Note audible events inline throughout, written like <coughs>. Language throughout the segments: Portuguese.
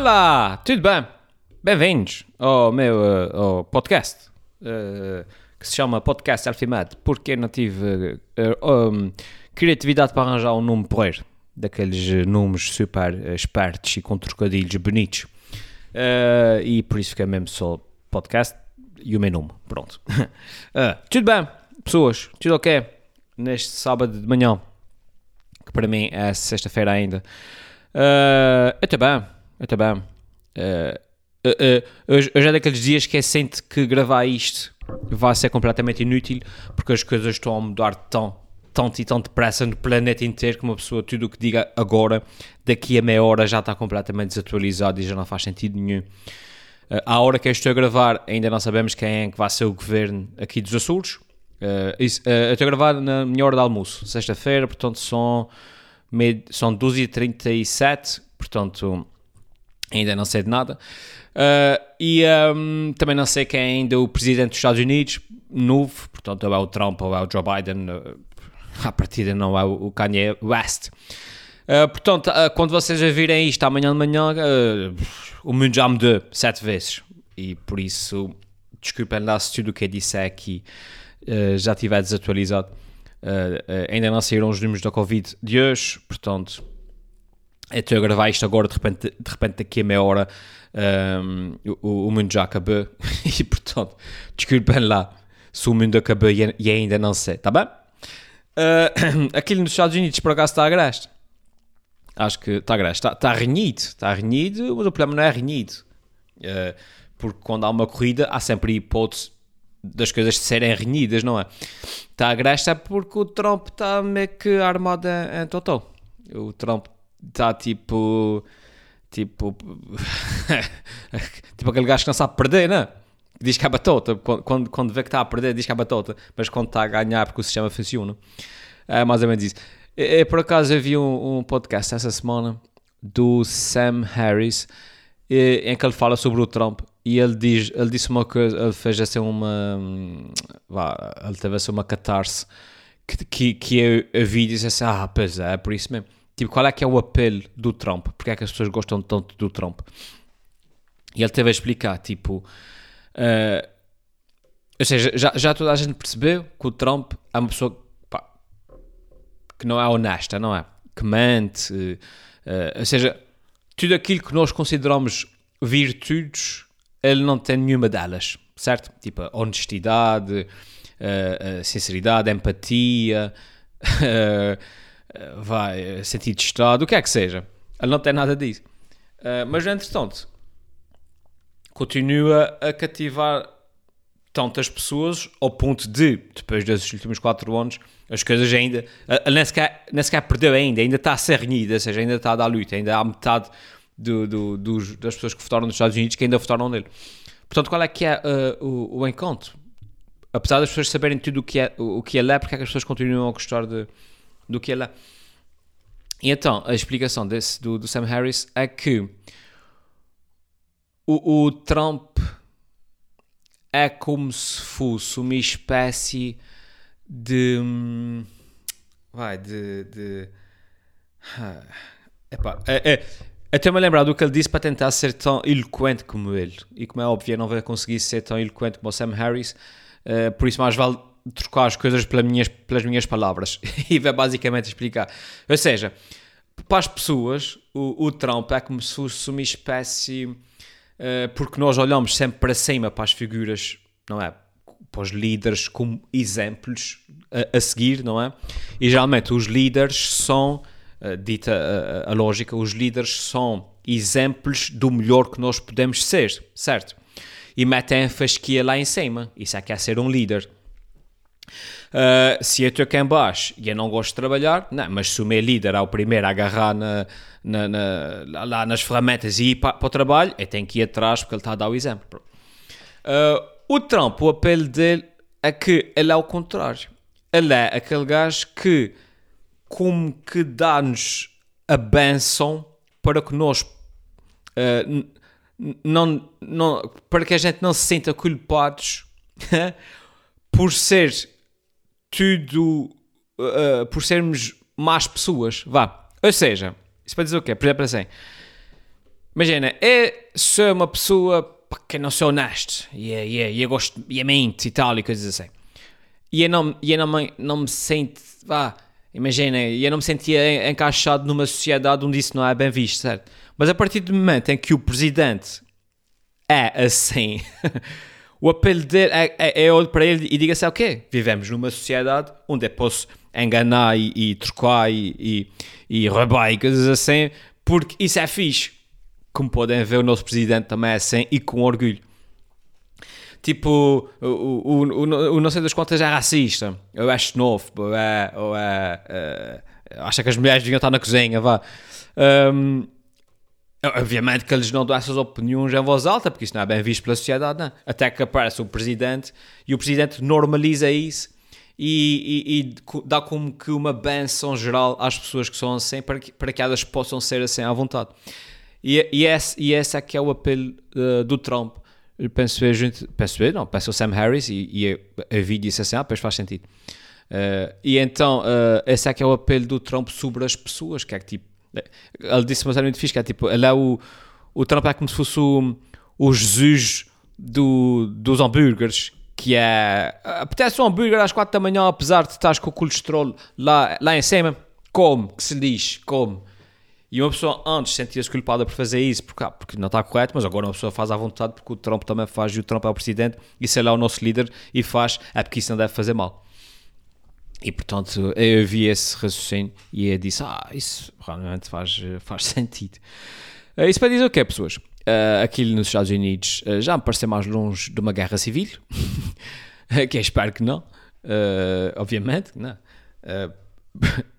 Olá, tudo bem? Bem-vindos ao meu uh, ao podcast uh, que se chama Podcast Alfimad porque não tive uh, um, criatividade para arranjar um nome porreiro daqueles nomes super espertos e com trocadilhos bonitos e por isso fica mesmo só podcast e o meu nome, pronto. <laughs> tudo bem, pessoas, tudo ok? Neste sábado de manhã, que para mim é sexta-feira ainda. Eu bem, eu bem. Uh, uh, hoje, hoje é daqueles dias que é sente que gravar isto vai ser completamente inútil porque as coisas estão a mudar tão, tanto e tão depressa no planeta inteiro que uma pessoa, tudo o que diga agora, daqui a meia hora já está completamente desatualizado e já não faz sentido nenhum. Uh, à hora que eu estou a gravar, ainda não sabemos quem é que vai ser o governo aqui dos Açores. Uh, isso, uh, eu estou a gravar na minha hora de almoço, sexta-feira, portanto são, são 12h37, portanto ainda não sei de nada. Uh, e um, também não sei quem é ainda o presidente dos Estados Unidos, novo, portanto, ou é o Trump ou é o Joe Biden, uh, à partida não é o Kanye West. Uh, portanto, uh, quando vocês virem isto amanhã de manhã, o mundo já mudou sete vezes. E por isso, desculpem lá se tudo o que eu disse aqui já estiver desatualizado. ainda não saíram os números da Covid de hoje, portanto, estou a gravar isto agora, de repente, de repente daqui a meia hora um, o, o, mundo já acabou <laughs> e portanto, desculpem lá se o mundo acabou e, e ainda não sei, tá bem? Uh, <coughs> aquilo nos Estados Unidos por acaso está a graste. Acho que está a graste, está, está renhido, está renhido, mas o problema não é renhido. Uh, porque quando há uma corrida há sempre hipótese das coisas serem renhidas, não é? Está a graste é porque o Trump está meio que armado em, em total. O Trump está tipo. Tipo. <laughs> tipo aquele gajo que não sabe perder, né? Diz que é batota. Quando, quando vê que está a perder, diz que é batota. Mas quando está a ganhar, porque o sistema funciona. É mais ou menos isso. Por acaso eu vi um, um, podcast essa semana do Sam Harris em que ele fala sobre o Trump e ele, diz, ele disse uma coisa, ele fez assim uma. Vá, ele teve assim uma catarse que, que, que eu, eu vi e disse assim: Ah, pois é, é por isso mesmo. Tipo, qual é que é o apelo do Trump? Porque é que as pessoas gostam tanto do Trump? E ele teve a explicar, tipo... Uh, ou seja, já, já toda a gente percebeu que o Trump é uma pessoa pá, que não é honesta, não é? Que mente, uh, ou seja, tudo aquilo que nós consideramos virtudes, ele não tem nenhuma delas, certo? Tipo, a honestidade, a sinceridade, a empatia, <laughs> vai, sentido de Estado, o que é que seja. Ele não tem nada disso. Uh, mas, entretanto, continua a cativar tantas pessoas ao ponto de, depois desses últimos 4 anos, as coisas ainda. Ele nem sequer, nem sequer perdeu ainda, ainda está a ser renhida, ou seja, ainda está a dar luta, ainda há metade do, do, dos, das pessoas que votaram nos Estados Unidos que ainda votaram nele. Portanto, qual é que é uh, o, o encontro? Apesar das pessoas saberem tudo o que é, o, o que ele é, porque é que as pessoas continuam a gostar de, do que ele é. E então, a explicação desse, do, do Sam Harris é que o, o, Trump é como se fosse uma espécie de. Vai, de. de <sighs> epá, é, é, até-me lembrar do que ele disse para tentar ser tão eloquente como ele. E como é óbvio, não vai conseguir ser tão eloquente como o Sam Harris. Uh, por isso, mais vale trocar as coisas pelas minhas, pelas minhas palavras <laughs> e vai basicamente explicar. Ou seja, para as pessoas, o, o Trump é como se fosse uma espécie. Uh, porque nós olhamos sempre para cima para as figuras, não é? Para os líderes como exemplos a, a seguir, não é? E geralmente os líderes são, uh, dita a, a lógica, os líderes são exemplos do melhor que nós podemos ser, certo? E metem a fasquia lá em cima. Isso é que é ser um líder. Uh, se eu estou aqui em baixo e eu não gosto de trabalhar, não, mas se o meu líder é o primeiro a agarrar na, na, na, lá nas ferramentas e ir para, para, o trabalho, eu tenho que ir atrás porque ele está a dar o exemplo. Uh, o Trump, o apelo dele é que ele é o contrário. Ele é aquele gajo que, como que dá-nos a benção para que nós uh, não, não, para que a gente não se sinta culpados <laughs> por ser tudo uh, por sermos más pessoas, vá. Ou seja, isso para dizer o quê? Por exemplo, assim, Imagina, é ser uma pessoa que não sou honesto e, é, e, é, e gosto e a mente e tal e coisas assim. E eu não, e eu não, não me sinto, vá, imagina, eu não me sentia encaixado numa sociedade onde isso não é bem visto, certo? Mas a partir do momento em que o presidente é assim, <laughs> o apelo dele é, é, é olho para ele e diga assim, ok, vivemos numa sociedade onde eu posso enganar e, e trocar e, e, e roubar e coisas assim, porque isso é fixe como podem ver, o nosso presidente também é assim e com orgulho. Tipo, o, o, o, o não sei das quantas é racista, ou é xenófobo, ou é. Ou é uh, acha que as mulheres deviam estar na cozinha, vá. Um, obviamente que eles não dão essas opiniões em voz alta, porque isso não é bem visto pela sociedade, não. Até que aparece o presidente e o presidente normaliza isso e, e, e, dá como que uma benção geral às pessoas que são assim para que, para que elas possam ser assim à vontade. E, e, esse, e esse é que é o apelo uh, do Trump. Eu penso eu, gente, penso eu, não, penso o Sam Harris e, e eu, eu vi disse assim, ah, depois faz sentido. Uh, e então, uh, esse é que é o apelo do Trump sobre as pessoas, que é que tipo, ele disse uma coisa muito fixe, que é tipo, ele é o, o Trump é como se fosse o, o Jesus do, dos hambúrgueres, que é, apetece um hambúrguer às 4 da manhã, apesar de estás com o colesterol lá, lá em cima, come, que se diz, come. E uma pessoa antes sentia-se culpada por fazer isso, porque, ah, porque não está correto, mas agora uma pessoa faz à vontade porque o Trump também faz e o Trump é o presidente e se ele é o nosso líder e faz, é porque isso não deve fazer mal. E portanto eu vi esse raciocínio e eu disse: Ah, isso realmente faz, faz <laughs> sentido. Uh, isso para dizer o quê, pessoas? Uh, aqui nos Estados Unidos uh, já me parece mais longe de uma guerra civil, <laughs> que eu espero que não, obviamente, não. <laughs>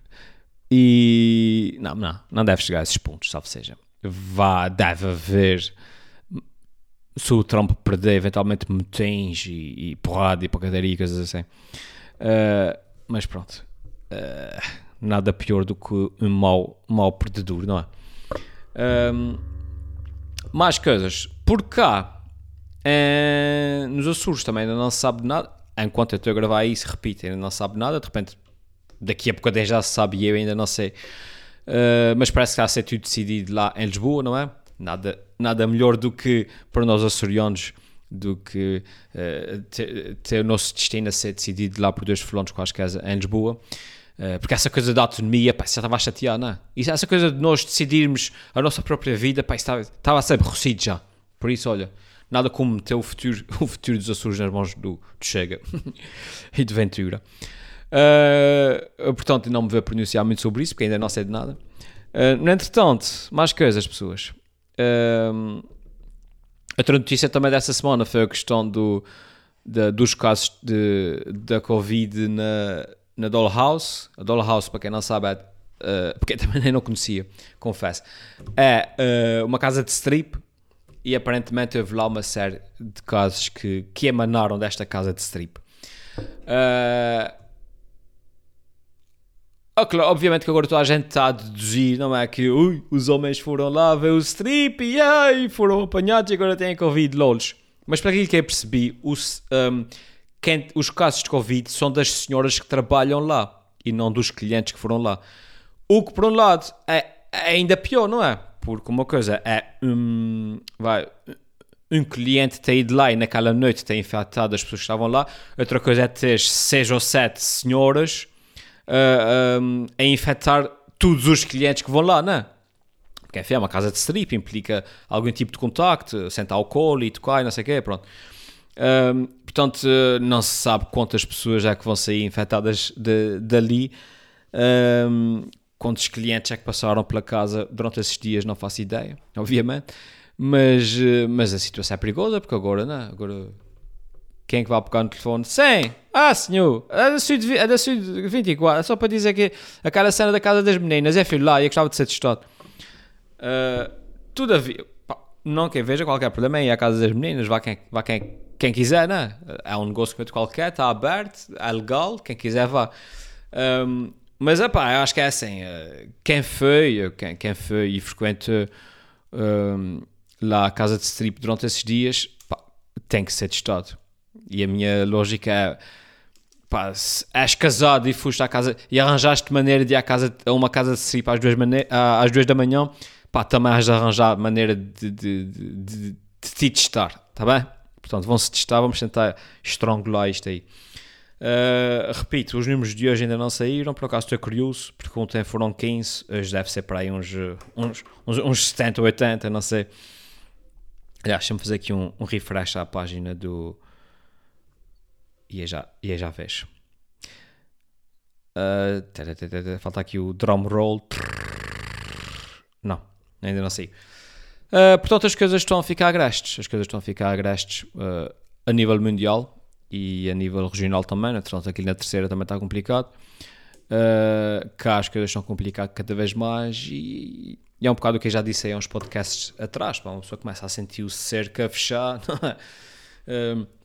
E não, não, não deve chegar a esses pontos, salvo seja. Vá, deve haver. Se o Trump perder eventualmente motins e, e porrada e pancadaria e coisas assim. Uh, mas pronto. Uh, nada pior do que um mau, mau perdedor, não é? Um, mais coisas. Por cá, uh, nos Açores também ainda não se sabe nada. Enquanto eu estou a gravar isso, repito, ainda não se sabe nada. De repente daqui a pouco já se sabe e eu ainda não sei. Uh, mas parece que está a ser tudo decidido lá em Lisboa, não é? Nada, nada melhor do que para nós açorianos do que uh, ter, ter, o nosso destino a ser decidido lá por dois fulões quaisquer em Lisboa. Uh, porque essa coisa da autonomia, pá, já estava a chatear, não é? E essa coisa de nós decidirmos a nossa própria vida, pá, estava, estava a ser aborrecido já. Por isso, olha, nada como ter o futuro, <laughs> o futuro dos Açores nas mãos do, do Chega <laughs> e de Ventura. Uh, portanto, não me vou pronunciar muito sobre isso, porque ainda não sei de nada. Uh, no entretanto, mais coisas, pessoas. Uh, outra notícia também dessa semana foi a questão do, dos casos de, da Covid na, na Dollhouse. A Dollhouse, para quem não sabe, é, uh, porque <laughs> também nem não conhecia, confesso, é uh, uma casa de strip e aparentemente houve lá uma série de casos que, que emanaram desta casa de strip. Uh, Oh, claro, obviamente que agora toda a gente está a deduzir, não é? Que ui, os homens foram lá ver o strip e ai, foram apanhados e agora têm Covid, lols. Mas para aquilo que eu percebi, os, um, quem, os casos de Covid são das senhoras que trabalham lá e não dos clientes que foram lá. O que, por um lado, é, é ainda pior, não é? Porque uma coisa é um, vai, um cliente ter ido lá e naquela noite ter infectado as pessoas que estavam lá, outra coisa é ter seis ou sete senhoras uh, um, a infectar todos os clientes que vão lá, não é? Porque enfim, é uma casa de strip, implica algum tipo de contacto, sentar álcool e tocar e não sei o quê, pronto. Um, portanto, não se sabe quantas pessoas é que vão sair infectadas de, dali. Um, quantos clientes é que passaram pela casa durante esses dias, não faço ideia, obviamente. Mas, mas a situação é perigosa, porque agora, não, é? agora quem é que vai pegar no telefone? Sim! Ah, senhor! É da Sud, é da Sud 24. É só para dizer que aquela cena da casa das meninas é filho lá e gostava de ser testado. Uh, todavia, pá, não quem veja qualquer problema aí à casa das meninas, vá quem, vá quem, quem quiser, né? É um negócio qualquer, está aberto, é legal, quem quiser vá. Um, mas, é pá, eu acho que é assim, uh, quem foi, quem, quem foi e frequenta lá a casa de strip durante esses dias, pá, tem que ser testado. E a minha lógica é pá, és casado e foste à casa e arranjaste maneira de ir à casa, a uma casa de strip às duas, às duas da manhã, pá, também has de arranjar maneira de, de, de, de, de te testar, está bem? Portanto, vão-se testar, vamos tentar estrangular isto aí. Uh, repito, os números de hoje ainda não saíram, por acaso estou curioso, porque ontem foram 15, hoje deve ser para aí uns, uns, uns, uns 70 ou 80, não sei. Aliás, deixa-me fazer aqui um, um refresh à página do. E aí já, e aí já vejo. Uh, falta aqui o drum roll. Não, ainda não sei. Uh, portanto, as coisas estão a ficar agrestes. As coisas estão a ficar agrestes uh, a nível mundial e a nível regional também. Né? Portanto, aqui na terceira também está complicado. Uh, cá as coisas estão complicadas cada vez mais e, e, é um bocado o que eu já disse aí uns podcasts atrás. Pá, uma pessoa começa a sentir o cerco a fechar. <laughs>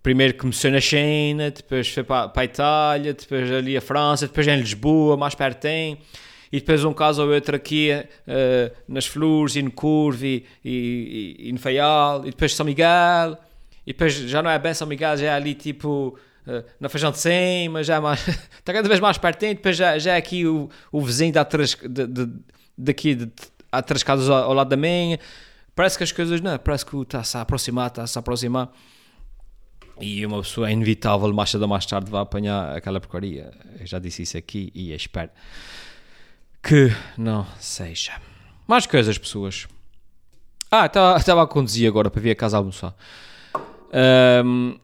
Primeiro começou na China, depois foi para, para a Itália, depois ali a França, depois em Lisboa, mais perto tem. E depois um caso ou outro aqui uh, nas Flores e no Curve e, e, e, no Faial, e depois São Miguel, e depois já não é bem São Miguel, já é ali tipo uh, na Feijão de Cima, já é mais, está <laughs> cada vez mais perto, e depois já, já é aqui o, o vizinho da três, de, de, daqui de, há três casas ao, ao, lado da minha, parece que as coisas, não, parece que está-se a aproximar, está-se a aproximar. E uma pessoa inevitável, mais cedo ou mais tarde, vai apanhar aquela porcaria. Eu já disse isso aqui e espero que não seja. Mais coisas, pessoas. Ah, estava a conduzir agora para vir a casa almoçar. Um,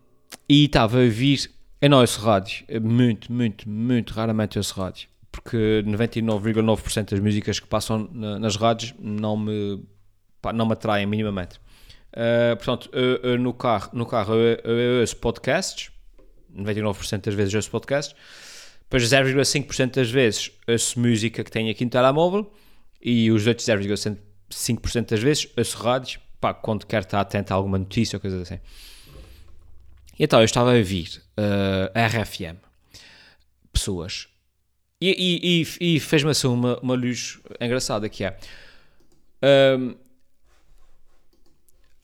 e estava a vir. Eu não ouço rádio. Muito, muito, muito raramente ouço rádio. Porque 99,9% das músicas que passam na, nas rádios não me, pá, não me atraem minimamente. Uh, portanto, eu, eu, no carro, no carro eu, eu ouço podcasts. 99% das vezes ouço podcasts depois 0,5% das vezes ouço música que tenho aqui no telemóvel e os outros 0,5% das vezes ouço rádios, pá, quando quero estar atento a alguma notícia ou coisa assim. E então eu estava a ouvir uh, a RFM, pessoas, e, e, e, e fez-me assim uma, uma luz engraçada que é... Um,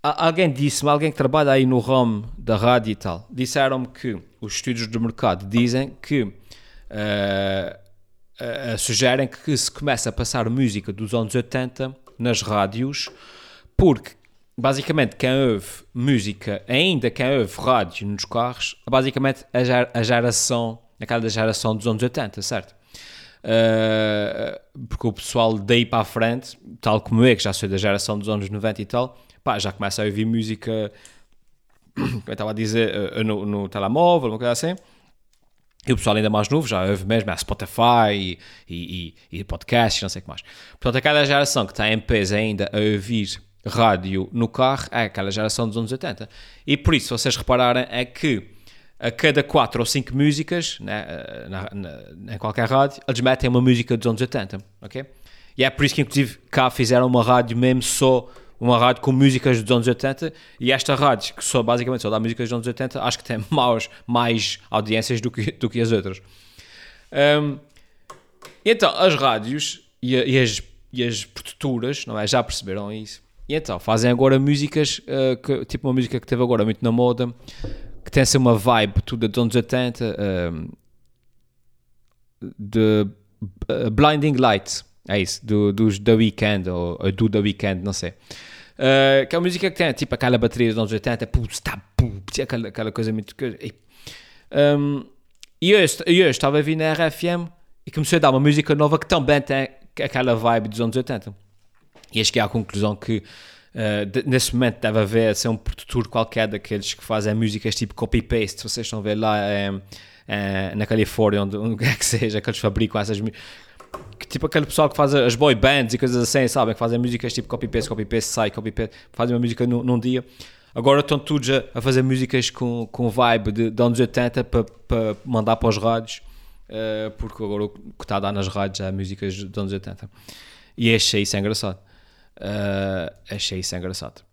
alguém disse-me, alguém que trabalha aí no ramo da rádio e tal, disseram-me que os estudos do mercado dizem que uh, uh, sugerem que se começa a passar música dos anos 80 nas rádios, porque basicamente quem ouve música, ainda quem ouve rádio nos carros, basicamente a, ger a geração, aquela geração dos anos 80, certo? Uh, porque o pessoal daí para a frente, tal como eu, que já sou da geração dos anos 90 e tal, pá, já começa a ouvir música, <coughs> como eu estava a dizer, uh, no, no telemóvel, uma coisa assim. E o pessoal ainda mais novo já ouve mesmo a Spotify e, e, e, e podcasts, não sei o que mais. Portanto, aquela geração que está em peso ainda a ouvir rádio no carro é aquela geração dos anos 80. E por isso, se vocês repararem, é que a cada 4 ou 5 músicas, né, na, na, em qualquer rádio, eles metem uma música dos anos 80, ok? E é por isso que, inclusive, cá fizeram uma rádio mesmo só uma rádio com músicas dos anos 80 e esta rádio, que só basicamente só dá músicas dos anos 80, acho que tem <laughs> mais, mais audiências do que, do que as outras. Um, então, as rádios e, e, as, e as produtoras, não é? Já perceberam isso. E então, fazem agora músicas, uh, que, tipo uma música que teve agora muito na moda, que tem assim uma vibe tudo dos anos 80, um, de uh, Blinding Lights. É isso, do, dos The Weeknd, ou, ou, do The Weeknd, não sei. Uh, que é uma música que tem tipo aquela bateria dos anos 80, pum, está, pum, aquela, aquela coisa muito. Um, e eu, eu estava a vir na RFM e comecei a dar uma música nova que também tem aquela vibe dos anos 80. E acho que a conclusão que uh, de, nesse momento deve haver ser um produtor qualquer daqueles que fazem músicas tipo copy-paste. Vocês estão a ver lá é, é, na Califórnia, onde, <laughs> onde quer que seja, que eles fabricam essas que, tipo aquele pessoal que faz as boy bands e coisas assim, sabem? Que fazem músicas tipo copy-paste, copy-paste, sai, copy-paste, fazem uma música num, num dia. Agora estão todos a, a, fazer músicas com, com vibe de, de anos 80 para pa mandar para os rádios, uh, porque agora o que está a dar nas rádios é músicas de anos 80. E achei isso engraçado. Uh, achei isso engraçado.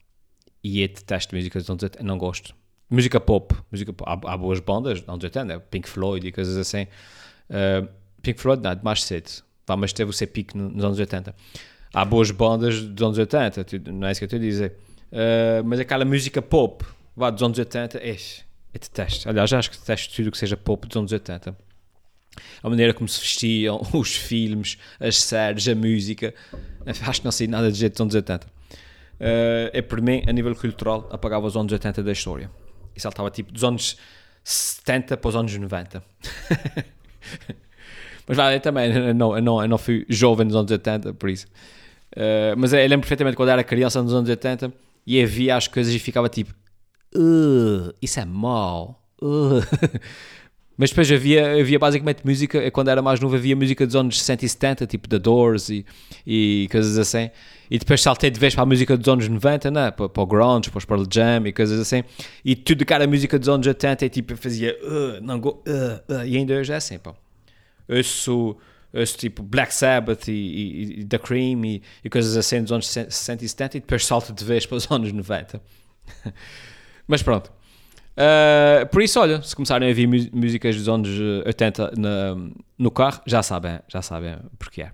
E eu detesto músicas de anos 80, não gosto. Música pop, música pop. Há, há, boas bandas de anos 80, Pink Floyd e coisas assim. Uh, Pink Floyd, não, mais cedo. Pá, mas teve o seu pico nos anos 80. Há boas bandas dos anos 80, não é isso que eu estou a dizer. Uh, mas aquela música pop, vá, dos anos 80, é, eu detesto. Aliás, acho que detesto tudo que seja pop dos anos 80. A maneira como se vestiam, <laughs> os filmes, as séries, a música. Acho que não sei nada de jeito dos anos 80. Uh, é para mim, a nível cultural, apagava os anos 80 da história. E saltava tipo dos anos 70 para os anos 90. <laughs> mas vale, também eu não, eu não, eu não fui jovem nos anos 80, por isso. Uh, mas eu lembro perfeitamente quando era criança nos anos 80 e havia as coisas e ficava tipo, isso é mau. <laughs> Mas depois havia, havia basicamente música, quando era mais novo, havia música dos anos 60 e 70, tipo The Doors e, e coisas assim. E depois saltei de vez para a música dos anos 90, né? para, para o grunge, para o Pearl Jam e coisas assim. E tudo que era música dos anos 80 e tipo fazia, uh, não go, uh, uh, e ainda hoje é assim, pá. Ouço, ouço tipo Black Sabbath e, e, e The Cream e, e, coisas assim dos anos 60 e 70 e depois salto de vez para os <laughs> anos 90. Mas pronto. Uh, por isso, olha, se começarem a ouvir músicas dos anos 80 na, no carro, já sabem, já sabem porque é.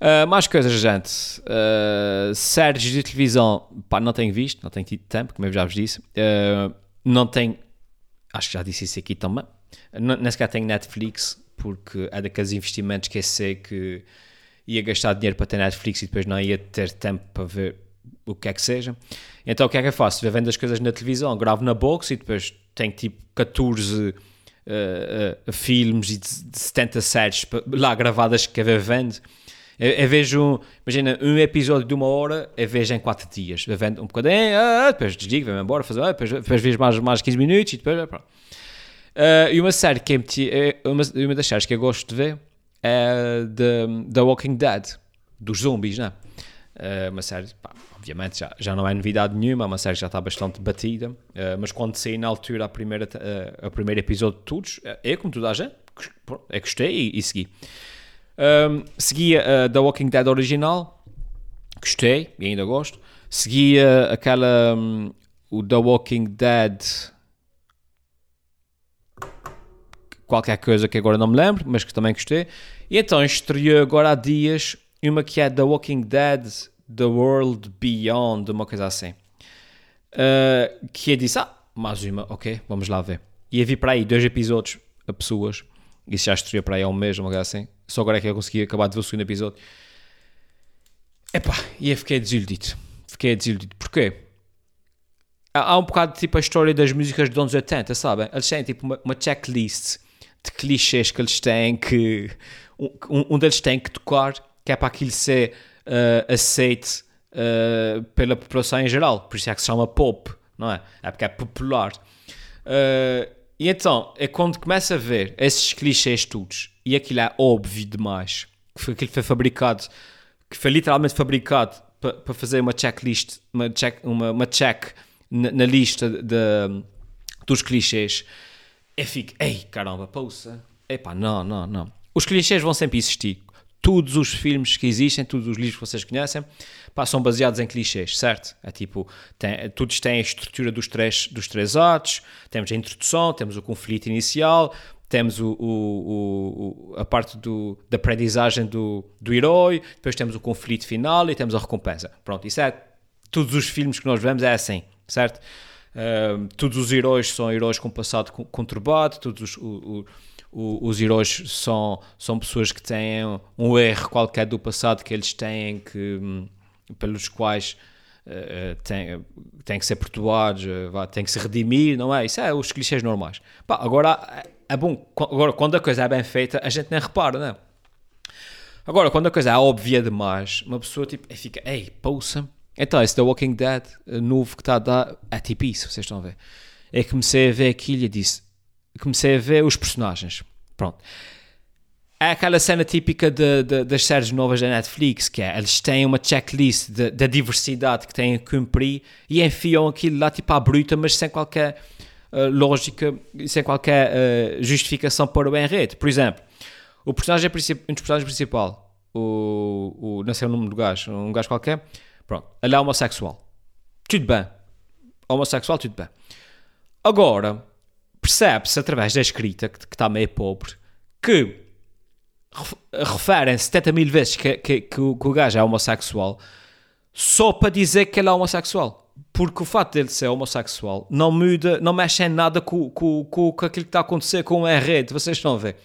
Uh, mais coisas, gente. Uh, séries de televisão, pá, não tenho visto, não tenho tido tempo, como eu já vos disse. Uh, não tenho, acho que já disse isso aqui também. Nem sequer tenho Netflix, porque é daqueles investimentos que eu sei que ia gastar dinheiro para ter Netflix e depois não ia ter tempo para ver o que é que seja. Então o que é que eu faço? Vou vendo as coisas na televisão, gravo na box e depois tenho tipo 14 uh, uh, filmes e de, de 70 séries lá gravadas que eu vendo. Eu, eu, vejo, imagina, um episódio de uma hora, eu vejo em 4 dias. Eu vendo um bocadinho, ah, depois desligo, vou-me embora, fazer, ah, depois, depois vejo mais, mais 15 minutos e depois. Pronto. Uh, e uma série que é, uma, uma das séries que eu gosto de ver é The, The Walking Dead, dos zombies, né? Uh, uma série, pá, obviamente já, já não é novidade nenhuma, uma série já está bastante batida, uh, mas quando saí na altura a primeira, uh, a primeiro episódio de todos, é como toda a gente, é gostei e, e segui. Um, seguia uh, The Walking Dead original, gostei e ainda gosto. Seguia aquela, um, o The Walking Dead qualquer coisa que agora não me lembro, mas que também gostei. E então estreou agora há dias uma que é The Walking Dead The World Beyond, uma coisa assim. Uh, que eu disse, ah, mais uma, ok, vamos lá ver. E havia para aí dois episódios a pessoas, isso já estreou para aí há um mês, uma coisa assim. Só agora é que eu consegui acabar de ver o segundo episódio. Epá, e eu fiquei desiludido. Fiquei desiludido. Porquê? Há, há um bocado tipo a história das músicas dos anos 80, sabem? Eles têm tipo uma, uma checklist de clichês que eles têm que. Um, um deles tem que tocar, que é para aquilo ser uh, aceite uh, pela população em geral. Por isso é que se chama pop, não é? É porque é popular. Uh, e então, é quando começa a ver esses clichês todos e aquilo é óbvio demais, que foi, aquilo foi fabricado, que foi literalmente fabricado para pa fazer uma checklist, uma check, uma, uma check na, na lista de, dos clichês, eu fico, ei caramba, pousa, epá, não, não, não. Os clichês vão sempre existir todos os filmes que existem, todos os livros que vocês conhecem, pá, são baseados em clichês, certo? É tipo, tem, todos têm a estrutura dos três, dos três atos, temos a introdução, temos o conflito inicial, temos o, o, o, a parte do, da aprendizagem do, do herói, depois temos o conflito final e temos a recompensa. Pronto, isso é, todos os filmes que nós vemos é assim, certo? Uh, todos os heróis são heróis com passado conturbado, todos os, o, o, os heróis são, são pessoas que têm um erro qualquer do passado que eles têm que hum, pelos quais uh, têm, têm que ser perdoados, uh, têm que se redimir, não é? Isso é os clichês normais. Pá, agora é bom, agora quando a coisa é bem feita, a gente nem repara, não é? Agora, quando a coisa é óbvia demais, uma pessoa tipo, fica, ei, pouça. Então, esse The Walking Dead novo que está a dar, é tipo isso, vocês estão a ver. É que comecei a ver aquilo e disse, comecei a ver os personagens. Pronto. É aquela cena típica de, de, das séries novas da Netflix, que é, eles têm uma checklist da diversidade que têm que cumprir e enfiam aquilo lá tipo à bruta, mas sem qualquer uh, lógica, sem qualquer uh, justificação para o enredo. Por exemplo, o personagem, um dos personagens principal, o, o, não sei o nome do gajo, um gajo qualquer, pronto, ele é homossexual. Tudo bem. Homossexual, tudo bem. Agora, percebe-se através da escrita, que, que está meio pobre, que referem 70 mil vezes que, que, que, o, que o gajo é homossexual só para dizer que ele é homossexual. porque o fato dele ser homossexual não muda, não mexe em nada com, com, com, com aquilo que está a acontecer com a rede, vocês estão a ver.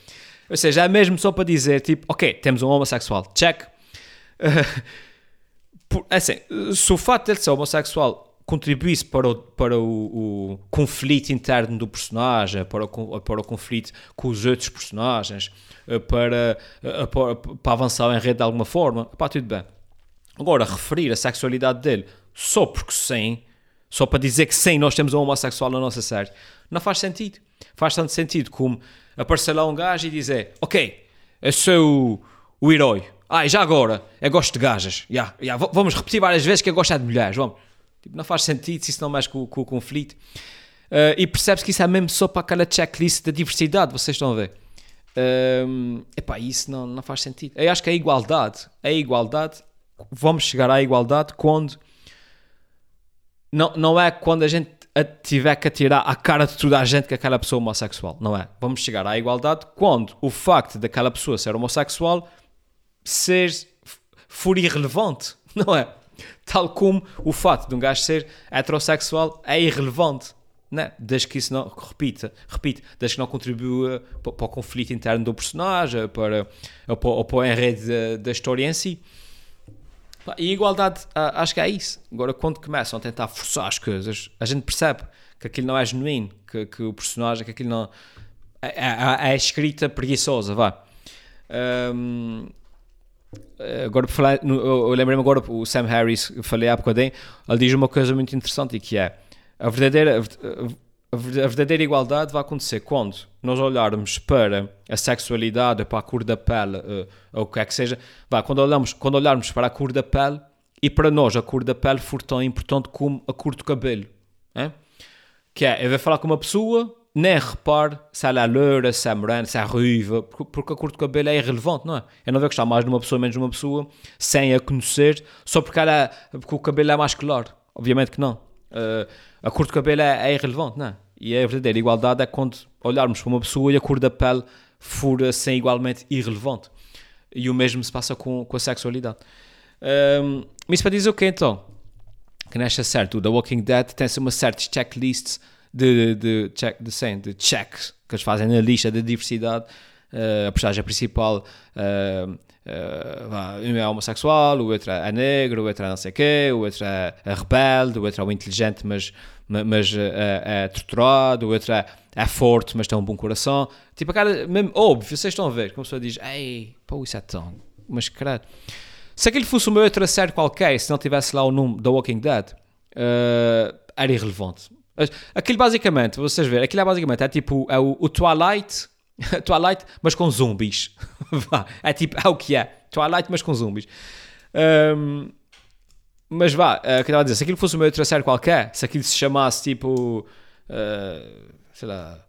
Ou seja, é mesmo só para dizer, tipo, ok, temos um homossexual, check. Uh, <laughs> por, é assim, se o fato dele ser homossexual contribuísse para o, para o, o, conflito interno do personagem, para o, para o conflito com os outros personagens, eh, para, eh, para, para avançar em rede de alguma forma, pá, tudo bem. Agora, referir a sexualidade dele só porque sim, só para dizer que sim, nós temos um homossexual na nossa série, não faz sentido. Faz tanto sentido como aparecer lá um gajo e dizer: Ok, eu sou o, o herói. Ah, já agora, eu gosto de gajas. Yeah, yeah, vamos repetir várias vezes que eu gosto de mulheres. Vamos. Tipo, não faz sentido se isso não mexe com, com o conflito. Uh, e percebes que isso é mesmo só para aquela checklist da diversidade, vocês estão a ver. Uh, epá, isso não, não faz sentido. Eu acho que a igualdade, a igualdade, vamos chegar à igualdade quando não, não é quando a gente tiver que atirar a cara de toda a gente que aquela pessoa é homossexual, não é? Vamos chegar à igualdade quando o facto daquela pessoa ser homossexual ser for irrelevante, <laughs> não é? Tal como o fato de um gajo ser heterossexual é irrelevante, né? desde que isso não, repita, repite, desde que não contribua para, para o conflito interno do personagem, para, para, para o enredo da, da história em si. E igualdade, acho que é isso. Agora, quando começam a tentar forçar as coisas, a gente percebe que aquilo não é genuíno, que, que o personagem, que aquilo não. É, é, é escrita preguiçosa, vá. Um, agora, por falar, eu lembrei-me agora, o Sam Harris, eu falei há bocadinho, ele diz uma coisa muito interessante que é a verdadeira, a verdadeira igualdade vai acontecer quando nós olharmos para a sexualidade, para a cor da pele, uh, ou o que é que seja, vai, quando, olhamos, quando olharmos para a cor da pele e para nós a cor da pele for tão importante como a cor do cabelo. É? Que é, eu vou falar com uma pessoa, nem repare se ela loura, se é morena, se é ruiva, porque a cor do cabelo é irrelevante, não é? Eu não vou gostar mais de uma pessoa menos de uma pessoa sem a conhecer, só porque, ela, porque o cabelo é mais claro. Obviamente que não. Uh, a cor do cabelo é, é irrelevante, não é? E a verdadeira igualdade é quando olharmos para uma pessoa e a cor da pele for assim igualmente irrelevante. E o mesmo se passa com, com a sexualidade. Um, isso para dizer o quê então? Que nesta série, o The Walking Dead tem-se uma certa checklist de, de, check, de, sim, de checks que eles fazem na lista de diversidade. Uh, a personagem principal uh, uh, um é homossexual, o outro é negro, o outro é não sei o quê, o outro é, é rebelde, o outro é o inteligente, mas mas é, é torturado, o outro é, é forte, mas tem um bom coração. Tipo, a cara, mesmo óbvio, vocês estão a ver, como a pessoa diz, ei, pô, isso é tão. Mas caralho. Se aquilo fosse uma outra série qualquer, se não tivesse lá o nome da Walking Dead, uh, era irrelevante. Aquilo basicamente, vocês verem, aquilo é basicamente é tipo é o, o Twilight, <laughs> Twilight, mas com zumbis. <laughs> é tipo, é o que é. Twilight, mas com zumbis. Um, mas vá, uh, que estava a dizer, se aquilo fosse uma outra série qualquer, se aquilo se chamasse tipo, uh, sei lá,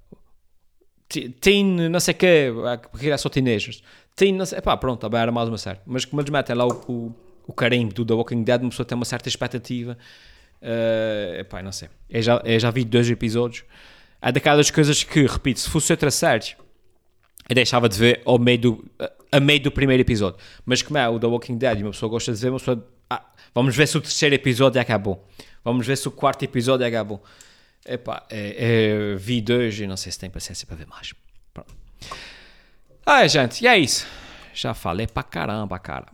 Teen, não sei o quê, porque é só teenagers. Teen, não sei, pá, pronto, também era mais uma série. Mas como eles metem lá o, o, o carimbo do The Walking Dead, uma pessoa tem uma certa expectativa. Uh, epá, não sei. Eu já, eu já vi dois episódios. É daquelas coisas que, repito, se fosse outra série, eu deixava de ver ao meio do, a meio do primeiro episódio. Mas como é o The Walking Dead uma pessoa gosta de ver, uma pessoa ah, vamos ver se o terceiro episódio bom. Vamos ver se o quarto episódio bom. Epá, é, é, vi dois e não sei se tem paciência para ver mais. Pronto. Ah, gente, e é isso. Já falei para caramba, cara.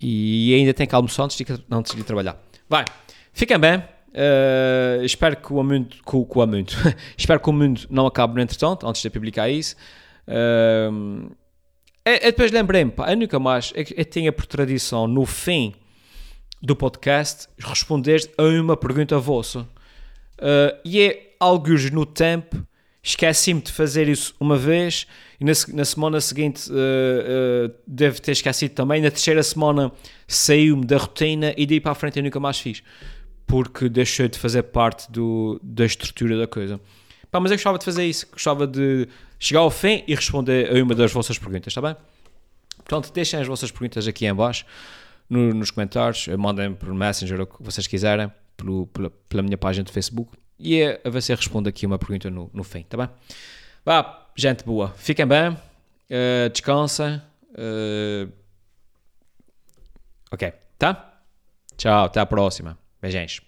E ainda tem que almoçar antes de, antes de trabalhar. Vai, fiquem bem. Uh, espero que o mundo, que, que o mundo <laughs> espero que o mundo não acabe no entretanto, antes de publicar isso. Uh, depois lembrei-me, eu nunca mais, eu, eu tinha por tradição no fim do podcast responder a uma pergunta vossa. Uh, e é alguns no tempo, esqueci-me de fazer isso uma vez e na, na semana seguinte uh, uh, devo ter esquecido também. Na terceira semana saiu-me da rotina e daí para a frente eu nunca mais fiz porque deixou de fazer parte do, da estrutura da coisa. Pá, mas eu gostava de fazer isso, gostava de chegar ao fim e responder a uma das vossas perguntas, está bem? Portanto, deixem as vossas perguntas aqui em baixo no, nos comentários, mandem por Messenger ou o que vocês quiserem, pelo, pela, pela, minha página de Facebook e a eu respondo aqui uma pergunta no, no fim, tá bem? Vá, gente boa, fiquem bem, uh, descansem. Uh, ok, tá? Tchau, até a próxima. Beijinhos.